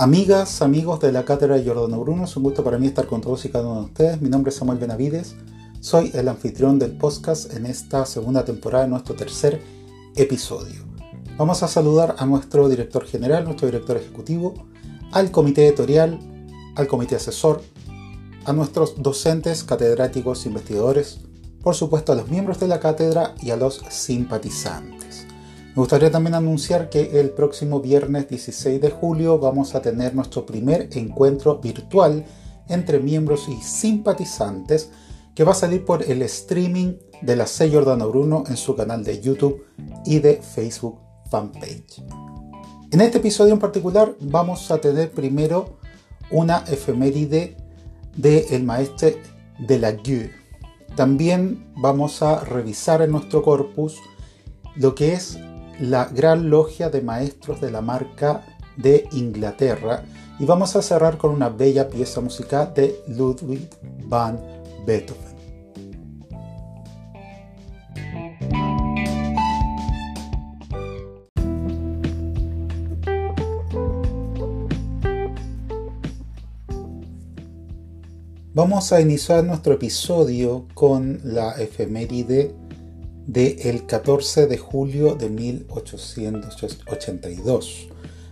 Amigas, amigos de la Cátedra de Giordano Bruno, es un gusto para mí estar con todos y cada uno de ustedes. Mi nombre es Samuel Benavides, soy el anfitrión del podcast en esta segunda temporada nuestro tercer episodio. Vamos a saludar a nuestro director general, nuestro director ejecutivo, al comité editorial, al comité asesor, a nuestros docentes, catedráticos, investigadores, por supuesto a los miembros de la cátedra y a los simpatizantes. Me gustaría también anunciar que el próximo viernes 16 de julio vamos a tener nuestro primer encuentro virtual entre miembros y simpatizantes que va a salir por el streaming de la C. Jordano Bruno en su canal de YouTube y de Facebook fanpage. En este episodio en particular vamos a tener primero una efeméride del el maestro de la Gueux. También vamos a revisar en nuestro corpus lo que es la Gran Logia de Maestros de la Marca de Inglaterra y vamos a cerrar con una bella pieza musical de Ludwig van Beethoven. Vamos a iniciar nuestro episodio con la efeméride del 14 de julio de 1882.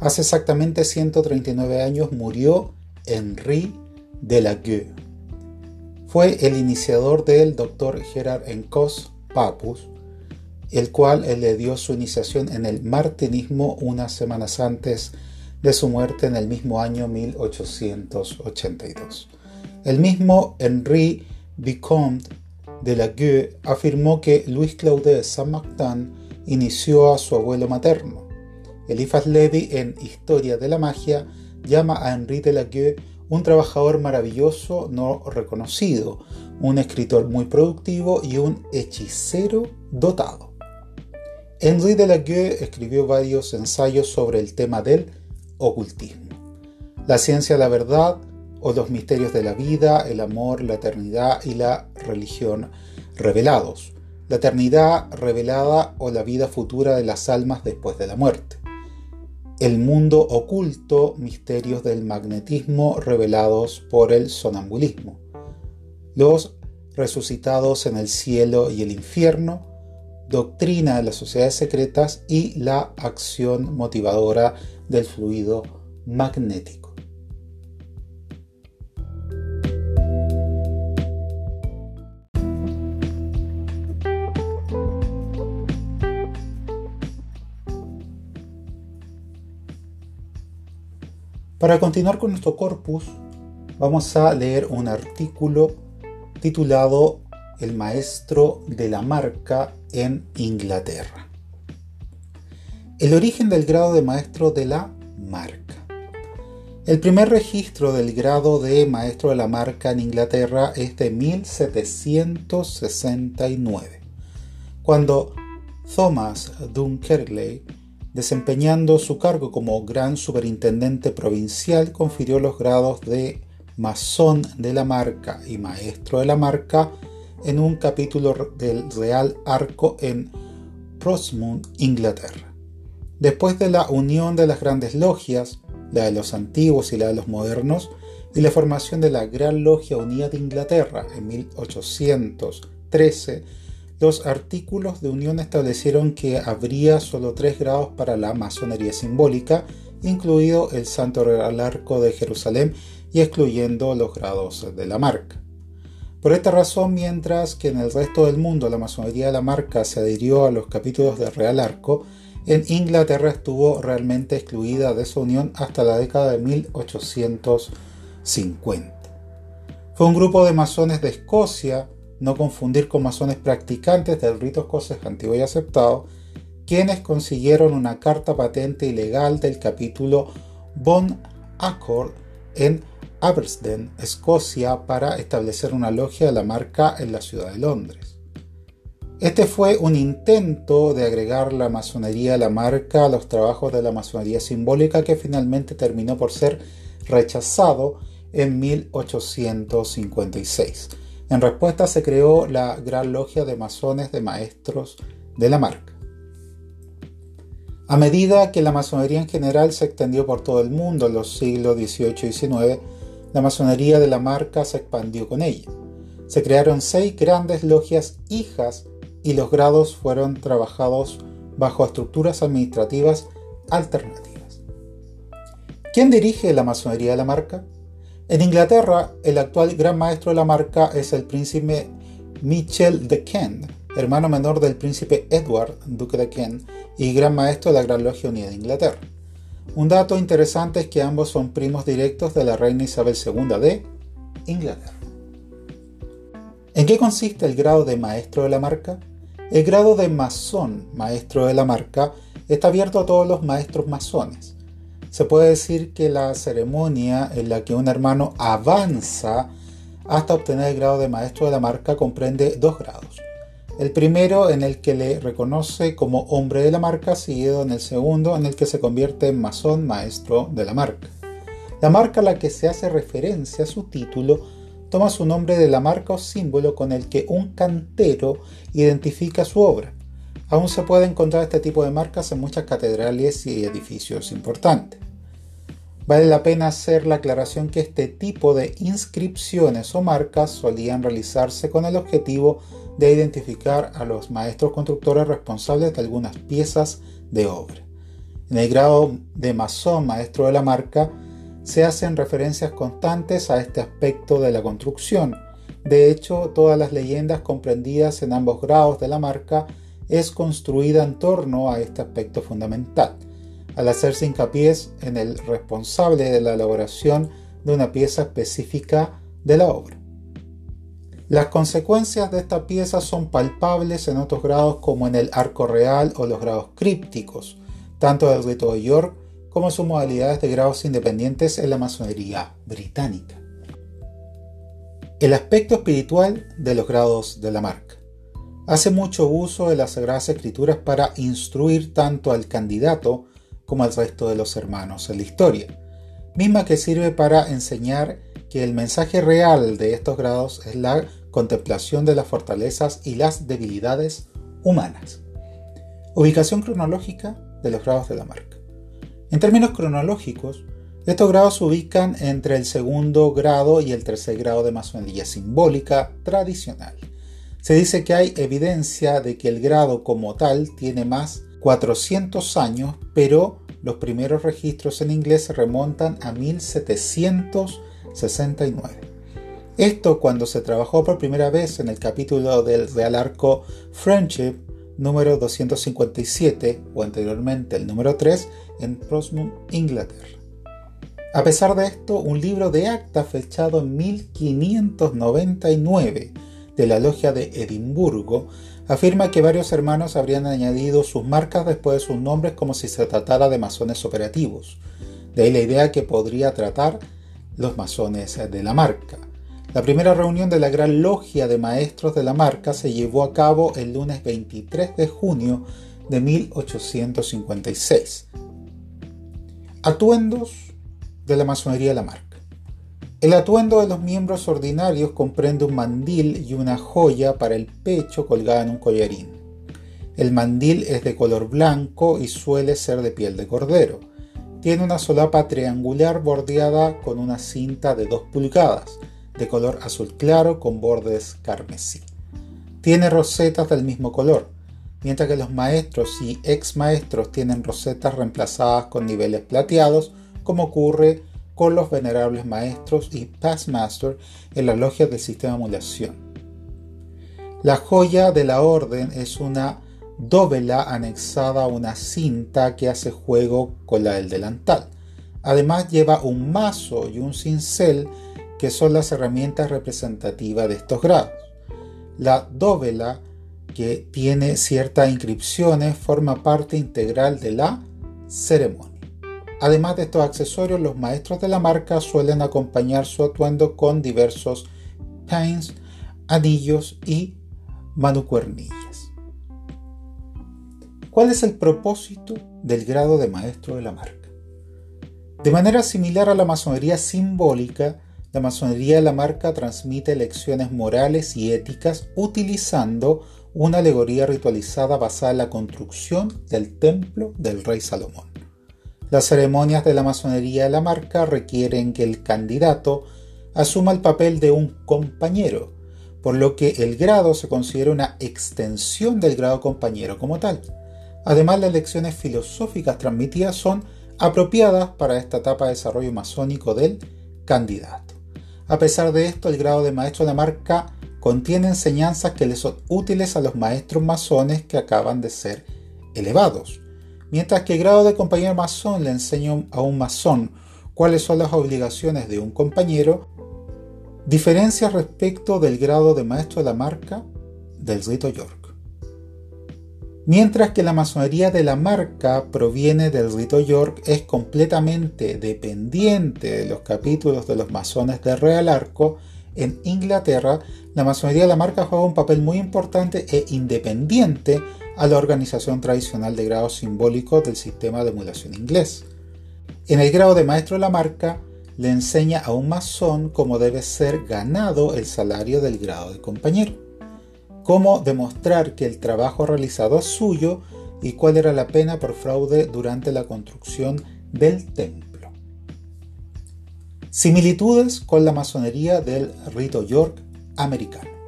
Hace exactamente 139 años murió Henri de la Gueux. Fue el iniciador del Dr. Gerard Encos Papus, el cual le dio su iniciación en el martinismo unas semanas antes de su muerte en el mismo año 1882. El mismo Henri Vicomte de la afirmó que Louis Claude Saint-Martin inició a su abuelo materno. Eliphas Levy en Historia de la Magia llama a Henri de la un trabajador maravilloso no reconocido, un escritor muy productivo y un hechicero dotado. Henri de la Gueux escribió varios ensayos sobre el tema del ocultismo. La ciencia de la verdad, o los misterios de la vida, el amor, la eternidad y la religión revelados, la eternidad revelada o la vida futura de las almas después de la muerte, el mundo oculto, misterios del magnetismo revelados por el sonambulismo, los resucitados en el cielo y el infierno, doctrina de las sociedades secretas y la acción motivadora del fluido magnético. Para continuar con nuestro corpus, vamos a leer un artículo titulado El maestro de la marca en Inglaterra. El origen del grado de maestro de la marca. El primer registro del grado de maestro de la marca en Inglaterra es de 1769, cuando Thomas Dunkerley Desempeñando su cargo como gran superintendente provincial, confirió los grados de masón de la marca y maestro de la marca en un capítulo del Real Arco en Portsmouth, Inglaterra. Después de la unión de las grandes logias, la de los antiguos y la de los modernos, y la formación de la Gran Logia Unida de Inglaterra en 1813, los artículos de unión establecieron que habría solo tres grados para la masonería simbólica, incluido el Santo Real Arco de Jerusalén y excluyendo los grados de la marca. Por esta razón, mientras que en el resto del mundo la masonería de la marca se adhirió a los capítulos del Real Arco, en Inglaterra estuvo realmente excluida de esa unión hasta la década de 1850. Fue un grupo de masones de Escocia no confundir con masones practicantes del rito escocés antiguo y aceptado, quienes consiguieron una carta patente ilegal del capítulo Bon Accord en Abersden, Escocia, para establecer una logia de la marca en la ciudad de Londres. Este fue un intento de agregar la masonería a la marca a los trabajos de la masonería simbólica que finalmente terminó por ser rechazado en 1856 en respuesta se creó la Gran Logia de Masones de Maestros de la Marca. A medida que la masonería en general se extendió por todo el mundo en los siglos XVIII y XIX, la masonería de la marca se expandió con ella. Se crearon seis grandes logias hijas y los grados fueron trabajados bajo estructuras administrativas alternativas. ¿Quién dirige la masonería de la marca? En Inglaterra, el actual gran maestro de la marca es el príncipe Michel de Kent, hermano menor del príncipe Edward, duque de Kent, y gran maestro de la Gran Logia Unida de Inglaterra. Un dato interesante es que ambos son primos directos de la reina Isabel II de Inglaterra. ¿En qué consiste el grado de maestro de la marca? El grado de masón, maestro de la marca, está abierto a todos los maestros masones. Se puede decir que la ceremonia en la que un hermano avanza hasta obtener el grado de maestro de la marca comprende dos grados. El primero en el que le reconoce como hombre de la marca, seguido en el segundo en el que se convierte en masón maestro de la marca. La marca a la que se hace referencia, su título, toma su nombre de la marca o símbolo con el que un cantero identifica su obra. Aún se puede encontrar este tipo de marcas en muchas catedrales y edificios importantes. Vale la pena hacer la aclaración que este tipo de inscripciones o marcas solían realizarse con el objetivo de identificar a los maestros constructores responsables de algunas piezas de obra. En el grado de masón maestro de la marca se hacen referencias constantes a este aspecto de la construcción. De hecho, todas las leyendas comprendidas en ambos grados de la marca es construida en torno a este aspecto fundamental, al hacerse hincapié en el responsable de la elaboración de una pieza específica de la obra. Las consecuencias de esta pieza son palpables en otros grados como en el arco real o los grados crípticos, tanto del rito de York como sus modalidades de grados independientes en la masonería británica. El aspecto espiritual de los grados de la marca. Hace mucho uso de las Sagradas Escrituras para instruir tanto al candidato como al resto de los hermanos en la historia, misma que sirve para enseñar que el mensaje real de estos grados es la contemplación de las fortalezas y las debilidades humanas. Ubicación cronológica de los grados de la marca. En términos cronológicos, estos grados se ubican entre el segundo grado y el tercer grado de masonería simbólica tradicional. Se dice que hay evidencia de que el grado como tal tiene más 400 años, pero los primeros registros en inglés se remontan a 1769. Esto cuando se trabajó por primera vez en el capítulo del Real Arco Friendship número 257 o anteriormente el número 3 en Portsmouth, Inglaterra. A pesar de esto, un libro de acta fechado en 1599 de la Logia de Edimburgo afirma que varios hermanos habrían añadido sus marcas después de sus nombres como si se tratara de masones operativos. De ahí la idea que podría tratar los masones de la marca. La primera reunión de la Gran Logia de Maestros de la Marca se llevó a cabo el lunes 23 de junio de 1856. Atuendos de la masonería de la marca. El atuendo de los miembros ordinarios comprende un mandil y una joya para el pecho colgada en un collarín. El mandil es de color blanco y suele ser de piel de cordero. Tiene una solapa triangular bordeada con una cinta de 2 pulgadas de color azul claro con bordes carmesí. Tiene rosetas del mismo color, mientras que los maestros y ex maestros tienen rosetas reemplazadas con niveles plateados, como ocurre con los venerables maestros y past master en las logias del sistema de emulación. La joya de la orden es una dóvela anexada a una cinta que hace juego con la del delantal. Además lleva un mazo y un cincel que son las herramientas representativas de estos grados. La dóvela, que tiene ciertas inscripciones, forma parte integral de la ceremonia. Además de estos accesorios, los maestros de la marca suelen acompañar su atuendo con diversos pins, anillos y manucuernillas. ¿Cuál es el propósito del grado de maestro de la marca? De manera similar a la masonería simbólica, la masonería de la marca transmite lecciones morales y éticas utilizando una alegoría ritualizada basada en la construcción del templo del rey Salomón. Las ceremonias de la masonería de la marca requieren que el candidato asuma el papel de un compañero, por lo que el grado se considera una extensión del grado compañero como tal. Además, las lecciones filosóficas transmitidas son apropiadas para esta etapa de desarrollo masónico del candidato. A pesar de esto, el grado de maestro de la marca contiene enseñanzas que le son útiles a los maestros masones que acaban de ser elevados. Mientras que el grado de compañero masón le enseña a un masón cuáles son las obligaciones de un compañero, diferencia respecto del grado de maestro de la marca del rito York. Mientras que la masonería de la marca proviene del rito York, es completamente dependiente de los capítulos de los masones del Real Arco, en Inglaterra, la masonería de la marca juega un papel muy importante e independiente a la organización tradicional de grados simbólicos del sistema de emulación inglés. En el grado de maestro de la marca, le enseña a un masón cómo debe ser ganado el salario del grado de compañero, cómo demostrar que el trabajo realizado es suyo y cuál era la pena por fraude durante la construcción del templo. Similitudes con la masonería del rito York americano.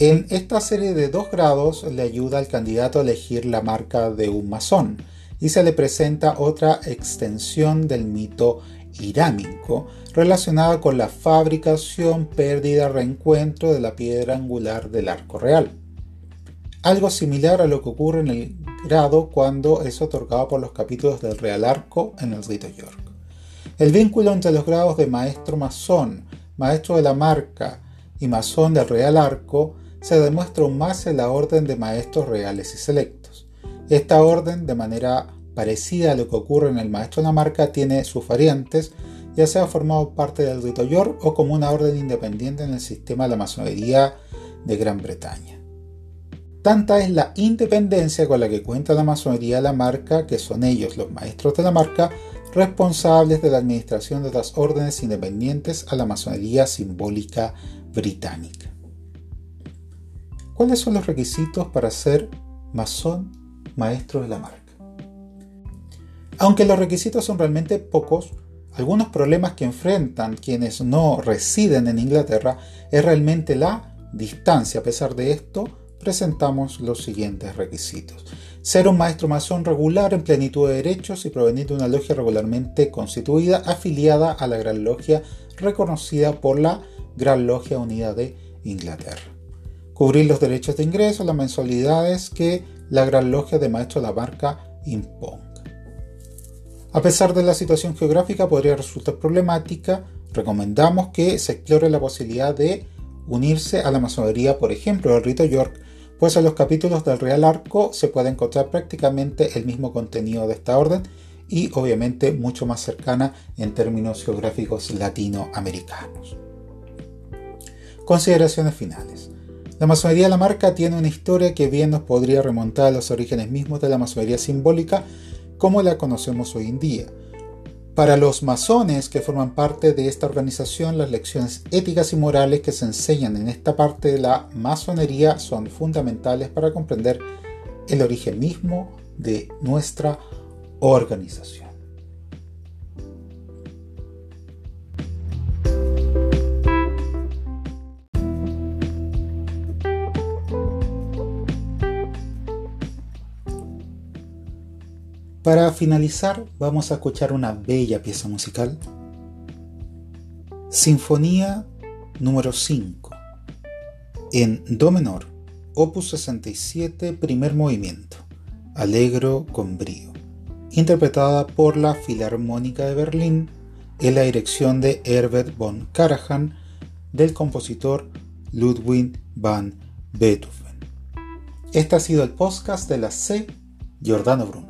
En esta serie de dos grados le ayuda al candidato a elegir la marca de un masón y se le presenta otra extensión del mito irámico relacionada con la fabricación, pérdida, reencuentro de la piedra angular del arco real. Algo similar a lo que ocurre en el grado cuando es otorgado por los capítulos del Real Arco en el rito York. El vínculo entre los grados de maestro masón, maestro de la marca y masón del Real Arco se demuestra aún más en la orden de maestros reales y selectos. Esta orden, de manera parecida a lo que ocurre en el maestro de la marca, tiene sus variantes, ya sea formado parte del rito York o como una orden independiente en el sistema de la masonería de Gran Bretaña. Tanta es la independencia con la que cuenta la masonería de la marca, que son ellos los maestros de la marca, responsables de la administración de las órdenes independientes a la masonería simbólica británica. ¿Cuáles son los requisitos para ser masón maestro de la marca? Aunque los requisitos son realmente pocos, algunos problemas que enfrentan quienes no residen en Inglaterra es realmente la distancia. A pesar de esto, presentamos los siguientes requisitos. Ser un maestro masón regular en plenitud de derechos y provenir de una logia regularmente constituida afiliada a la Gran Logia reconocida por la Gran Logia Unida de Inglaterra. Cubrir los derechos de ingreso, las mensualidades que la Gran Logia de Maestro de la Marca imponga. A pesar de la situación geográfica podría resultar problemática, recomendamos que se explore la posibilidad de unirse a la masonería, por ejemplo, del rito York, pues en los capítulos del Real Arco se puede encontrar prácticamente el mismo contenido de esta orden y obviamente mucho más cercana en términos geográficos latinoamericanos. Consideraciones finales. La masonería de la marca tiene una historia que bien nos podría remontar a los orígenes mismos de la masonería simbólica como la conocemos hoy en día. Para los masones que forman parte de esta organización, las lecciones éticas y morales que se enseñan en esta parte de la masonería son fundamentales para comprender el origen mismo de nuestra organización. Para finalizar, vamos a escuchar una bella pieza musical. Sinfonía número 5, en Do menor, opus 67, primer movimiento, Alegro con brío, interpretada por la Filarmónica de Berlín en la dirección de Herbert von Karajan del compositor Ludwig van Beethoven. Este ha sido el podcast de la C. Giordano Bruno.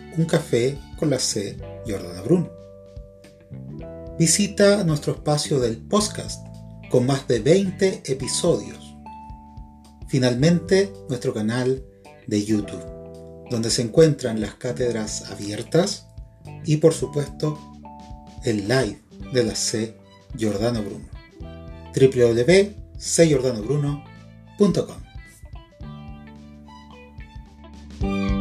un café con la C. Jordana Bruno. Visita nuestro espacio del podcast con más de 20 episodios. Finalmente, nuestro canal de YouTube, donde se encuentran las cátedras abiertas y por supuesto el live de la C. Giordano Bruno. www.cgiordanobruno.com